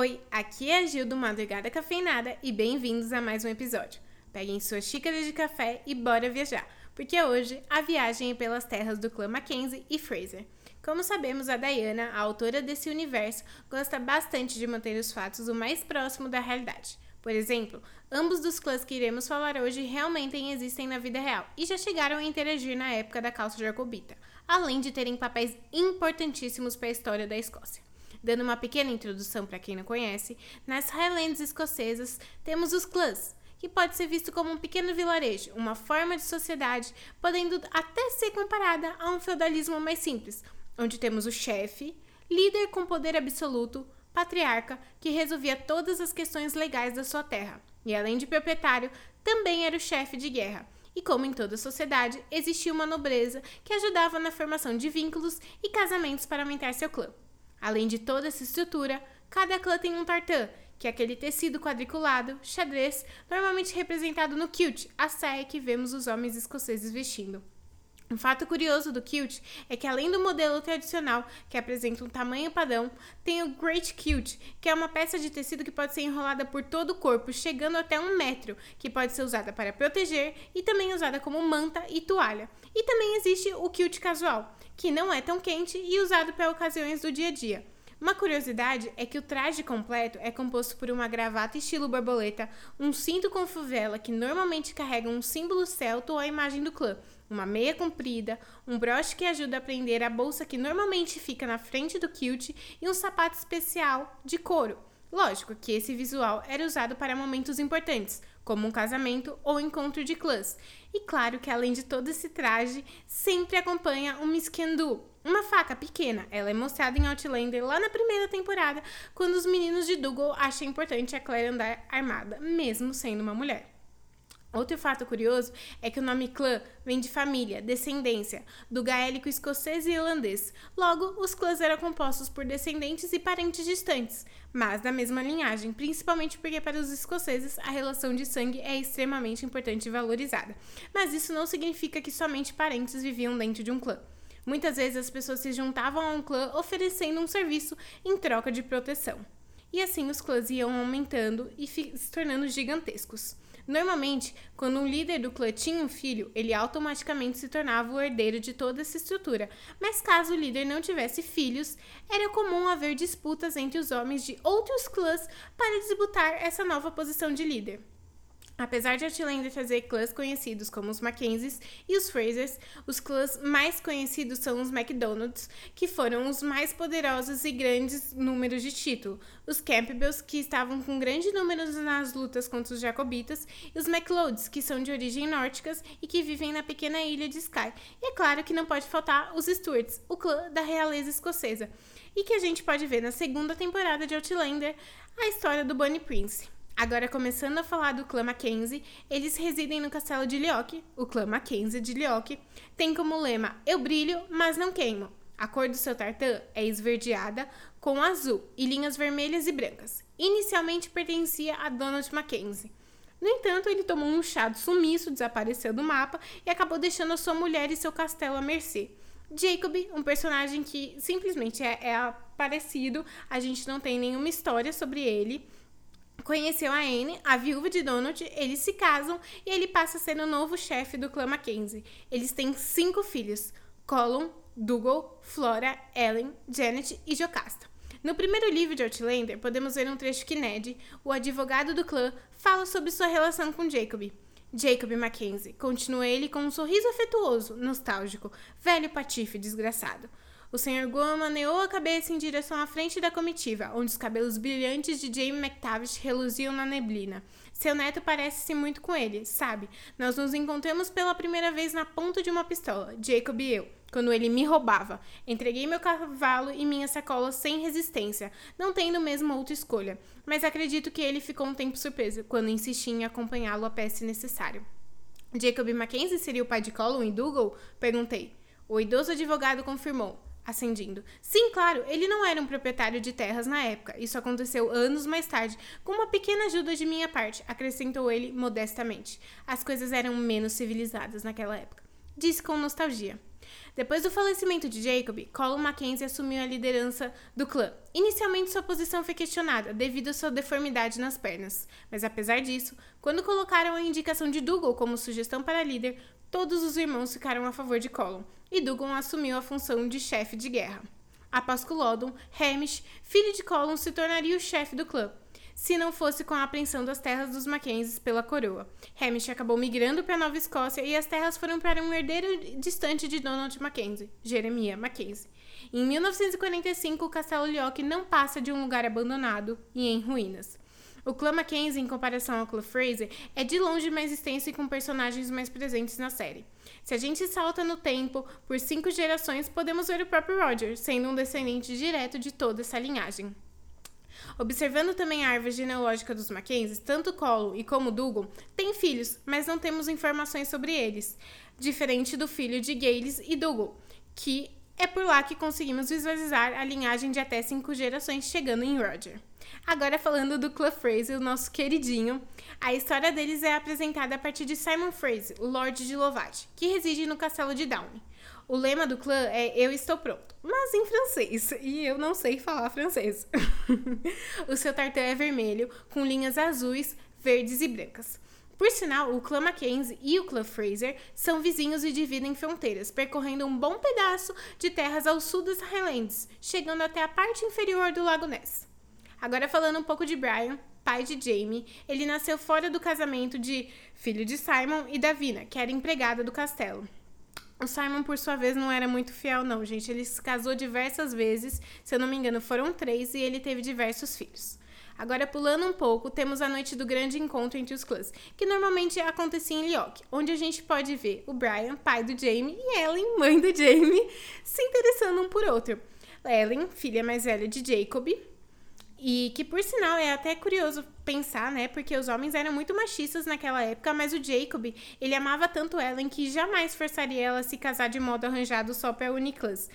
Oi, aqui é a Gil do Madrugada Cafeinada e bem-vindos a mais um episódio. Peguem suas xícaras de café e bora viajar, porque hoje a viagem é pelas terras do clã Mackenzie e Fraser. Como sabemos, a Diana, a autora desse universo, gosta bastante de manter os fatos o mais próximo da realidade. Por exemplo, ambos dos clãs que iremos falar hoje realmente existem na vida real e já chegaram a interagir na época da calça jacobita, além de terem papéis importantíssimos para a história da Escócia. Dando uma pequena introdução para quem não conhece, nas Highlands escocesas temos os clãs, que pode ser visto como um pequeno vilarejo, uma forma de sociedade, podendo até ser comparada a um feudalismo mais simples, onde temos o chefe, líder com poder absoluto, patriarca, que resolvia todas as questões legais da sua terra, e além de proprietário, também era o chefe de guerra. E como em toda sociedade, existia uma nobreza que ajudava na formação de vínculos e casamentos para aumentar seu clã. Além de toda essa estrutura, cada clã tem um tartan, que é aquele tecido quadriculado, xadrez, normalmente representado no kilt, a saia que vemos os homens escoceses vestindo. Um fato curioso do kilt é que, além do modelo tradicional, que apresenta um tamanho padrão, tem o Great Kilt, que é uma peça de tecido que pode ser enrolada por todo o corpo, chegando até um metro, que pode ser usada para proteger e também usada como manta e toalha. E também existe o kilt casual, que não é tão quente e usado para ocasiões do dia a dia. Uma curiosidade é que o traje completo é composto por uma gravata estilo borboleta, um cinto com fuvela que normalmente carrega um símbolo celta ou a imagem do clã, uma meia comprida, um broche que ajuda a prender a bolsa que normalmente fica na frente do kilt e um sapato especial de couro. Lógico que esse visual era usado para momentos importantes, como um casamento ou encontro de clãs. E claro que além de todo esse traje, sempre acompanha um miskendu, uma faca pequena. Ela é mostrada em Outlander lá na primeira temporada, quando os meninos de Dougal acham importante a Claire andar armada, mesmo sendo uma mulher. Outro fato curioso é que o nome clã vem de família, descendência, do gaélico escocês e irlandês. Logo, os clãs eram compostos por descendentes e parentes distantes, mas da mesma linhagem, principalmente porque para os escoceses a relação de sangue é extremamente importante e valorizada. Mas isso não significa que somente parentes viviam dentro de um clã. Muitas vezes as pessoas se juntavam a um clã oferecendo um serviço em troca de proteção. E assim os clãs iam aumentando e se tornando gigantescos. Normalmente, quando um líder do clã tinha um filho, ele automaticamente se tornava o herdeiro de toda essa estrutura. Mas caso o líder não tivesse filhos, era comum haver disputas entre os homens de outros clãs para disputar essa nova posição de líder. Apesar de Outlander trazer clãs conhecidos como os Mackenzies e os Frasers, os clãs mais conhecidos são os McDonalds, que foram os mais poderosos e grandes números de título, os Campbells, que estavam com grandes números nas lutas contra os Jacobitas, e os McLeods, que são de origem nórdicas e que vivem na pequena ilha de Skye. E é claro que não pode faltar os Stuarts, o clã da realeza escocesa, e que a gente pode ver na segunda temporada de Outlander a história do Bunny Prince. Agora, começando a falar do clã Mackenzie, eles residem no castelo de Lyoke. O clã Mackenzie de Lyoke tem como lema: Eu brilho, mas não queimo. A cor do seu tartã é esverdeada com azul e linhas vermelhas e brancas. Inicialmente pertencia a Donald Mackenzie. No entanto, ele tomou um chá de sumiço, desapareceu do mapa e acabou deixando a sua mulher e seu castelo à mercê. Jacob, um personagem que simplesmente é, é aparecido, a gente não tem nenhuma história sobre ele conheceu a Anne, a viúva de Donald, eles se casam e ele passa a ser o novo chefe do clã Mackenzie. Eles têm cinco filhos: Colin, Dougal, Flora, Ellen, Janet e Jocasta. No primeiro livro de Outlander, podemos ver um trecho que Ned, o advogado do clã, fala sobre sua relação com Jacob. Jacob Mackenzie, continua ele com um sorriso afetuoso, nostálgico, velho patife desgraçado. O Sr. Goa maneou a cabeça em direção à frente da comitiva, onde os cabelos brilhantes de Jamie McTavish reluziam na neblina. Seu neto parece-se muito com ele, sabe? Nós nos encontramos pela primeira vez na ponta de uma pistola, Jacob e eu, quando ele me roubava. Entreguei meu cavalo e minha sacola sem resistência, não tendo mesmo outra escolha. Mas acredito que ele ficou um tempo surpreso quando insisti em acompanhá-lo a pé se necessário. Jacob Mackenzie seria o pai de Colin e Dougal? Perguntei. O idoso advogado confirmou acendindo. Sim, claro, ele não era um proprietário de terras na época. Isso aconteceu anos mais tarde, com uma pequena ajuda de minha parte, acrescentou ele modestamente. As coisas eram menos civilizadas naquela época. Disse com nostalgia. Depois do falecimento de Jacob, Colin Mackenzie assumiu a liderança do clã. Inicialmente, sua posição foi questionada devido à sua deformidade nas pernas, mas apesar disso, quando colocaram a indicação de Dougal como sugestão para líder, todos os irmãos ficaram a favor de Colin, e Dougal assumiu a função de chefe de guerra. Após Culloden, Hamish, filho de Colin, se tornaria o chefe do clã, se não fosse com a apreensão das terras dos Mackenzies pela coroa. Hamish acabou migrando para Nova Escócia e as terras foram para um herdeiro distante de Donald Mackenzie, Jeremiah Mackenzie. Em 1945, o Castelo Lyock não passa de um lugar abandonado e em ruínas. O clã Mackenzie, em comparação ao clã Fraser, é de longe mais extenso e com personagens mais presentes na série. Se a gente salta no tempo por cinco gerações, podemos ver o próprio Roger, sendo um descendente direto de toda essa linhagem. Observando também a árvore genealógica dos Mackenzies, tanto Colo e como Dougal têm filhos, mas não temos informações sobre eles, diferente do filho de Gales e Dougal, que é por lá que conseguimos visualizar a linhagem de até cinco gerações chegando em Roger. Agora falando do clã Fraser, o nosso queridinho, a história deles é apresentada a partir de Simon Fraser, Lord de Lovat, que reside no castelo de Downey. O lema do clã é Eu estou pronto, mas em francês, e eu não sei falar francês. o seu tartã é vermelho, com linhas azuis, verdes e brancas. Por sinal, o clã Mackenzie e o clã Fraser são vizinhos e dividem fronteiras, percorrendo um bom pedaço de terras ao sul das Highlands, chegando até a parte inferior do Lago Ness. Agora falando um pouco de Brian, pai de Jamie, ele nasceu fora do casamento de filho de Simon e Davina, que era empregada do castelo. O Simon, por sua vez, não era muito fiel, não, gente. Ele se casou diversas vezes, se eu não me engano, foram três, e ele teve diversos filhos. Agora, pulando um pouco, temos a noite do grande encontro entre os clãs, que normalmente acontecia em Lyock, onde a gente pode ver o Brian, pai do Jamie, e Ellen, mãe do Jamie, se interessando um por outro. Ellen, filha mais velha de Jacob, e que, por sinal, é até curioso pensar, né? Porque os homens eram muito machistas naquela época, mas o Jacob, ele amava tanto Ellen que jamais forçaria ela a se casar de modo arranjado só para o Nicholas.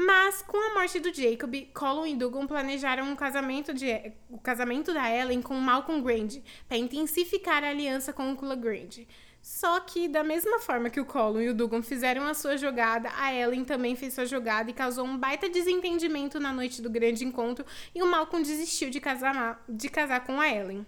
Mas, com a morte do Jacob, Colin e Dugan planejaram um casamento de, o casamento da Ellen com Malcolm Grande, para intensificar a aliança com o Cula Grande. Só que, da mesma forma que o Colin e o Dugan fizeram a sua jogada, a Ellen também fez sua jogada e causou um baita desentendimento na noite do grande encontro e o Malcolm desistiu de casar, de casar com a Ellen.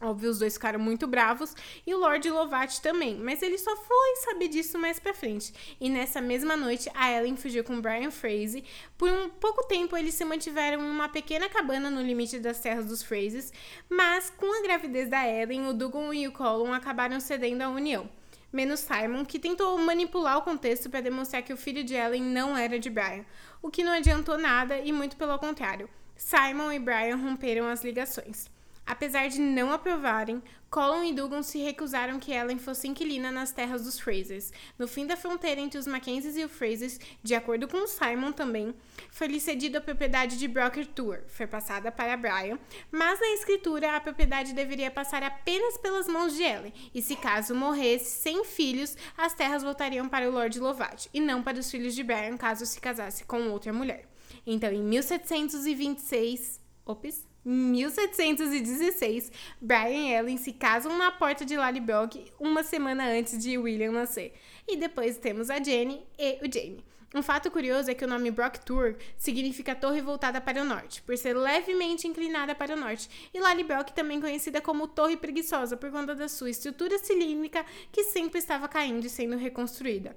Óbvio, os dois ficaram muito bravos e o Lord Lovat também, mas ele só foi saber disso mais pra frente. E nessa mesma noite, a Ellen fugiu com Brian Fraser. Por um pouco tempo, eles se mantiveram em uma pequena cabana no limite das terras dos Frasers, mas com a gravidez da Ellen, o Dugan e o Colin acabaram cedendo à união. Menos Simon, que tentou manipular o contexto para demonstrar que o filho de Ellen não era de Brian, o que não adiantou nada e muito pelo contrário. Simon e Brian romperam as ligações. Apesar de não aprovarem, Colin e Dugan se recusaram que Ellen fosse inquilina nas terras dos Frasers. No fim da fronteira entre os Mackenzies e os Frasers, de acordo com Simon também, foi-lhe cedida a propriedade de Broker Tour, foi passada para Brian, mas na escritura a propriedade deveria passar apenas pelas mãos de Ellen, e se caso morresse sem filhos, as terras voltariam para o Lord Lovat, e não para os filhos de Brian caso se casasse com outra mulher. Então, em 1726, ops, 1716, Brian e Ellen se casam na porta de Lallybrook uma semana antes de William nascer. E depois temos a Jenny e o Jamie. Um fato curioso é que o nome Brock Tour significa torre voltada para o norte, por ser levemente inclinada para o norte, e Lallybrook também conhecida como torre preguiçosa por conta da sua estrutura cilíndrica que sempre estava caindo e sendo reconstruída.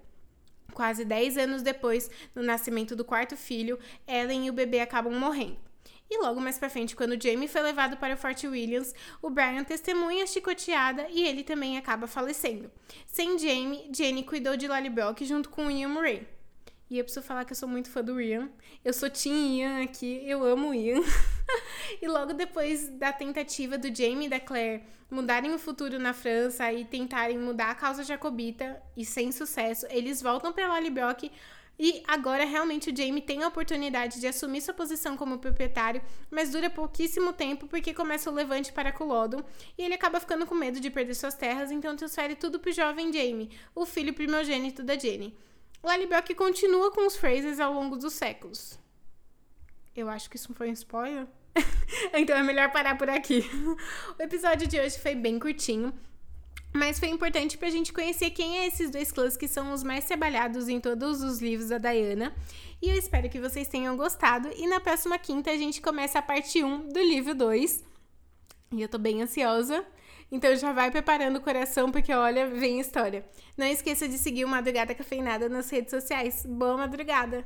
Quase 10 anos depois, no nascimento do quarto filho, Ellen e o bebê acabam morrendo. E logo mais pra frente, quando Jamie foi levado para o Fort Williams, o Brian testemunha a chicoteada e ele também acaba falecendo. Sem Jamie, Jenny cuidou de Lallybrook junto com Ian Murray. E eu preciso falar que eu sou muito fã do Ian. Eu sou Team Ian aqui, eu amo Ian. e logo depois da tentativa do Jamie e da Claire mudarem o futuro na França e tentarem mudar a causa jacobita, e sem sucesso, eles voltam para Lallybrook e agora realmente o Jamie tem a oportunidade de assumir sua posição como proprietário, mas dura pouquíssimo tempo porque começa o levante para Culloden e ele acaba ficando com medo de perder suas terras, então transfere tudo pro jovem Jamie, o filho primogênito da Jenny. Lallybrook continua com os Frasers ao longo dos séculos. Eu acho que isso foi um spoiler. então é melhor parar por aqui. o episódio de hoje foi bem curtinho, Mas foi importante pra gente conhecer quem é esses dois clãs que são os mais trabalhados em todos os livros da Diana. E eu espero que vocês tenham gostado. E na próxima quinta a gente começa a parte 1 do livro 2. E eu tô bem ansiosa. Então já vai preparando o coração, porque olha, vem história. Não esqueça de seguir o Madrugada Cafeinada nas redes sociais. Boa madrugada!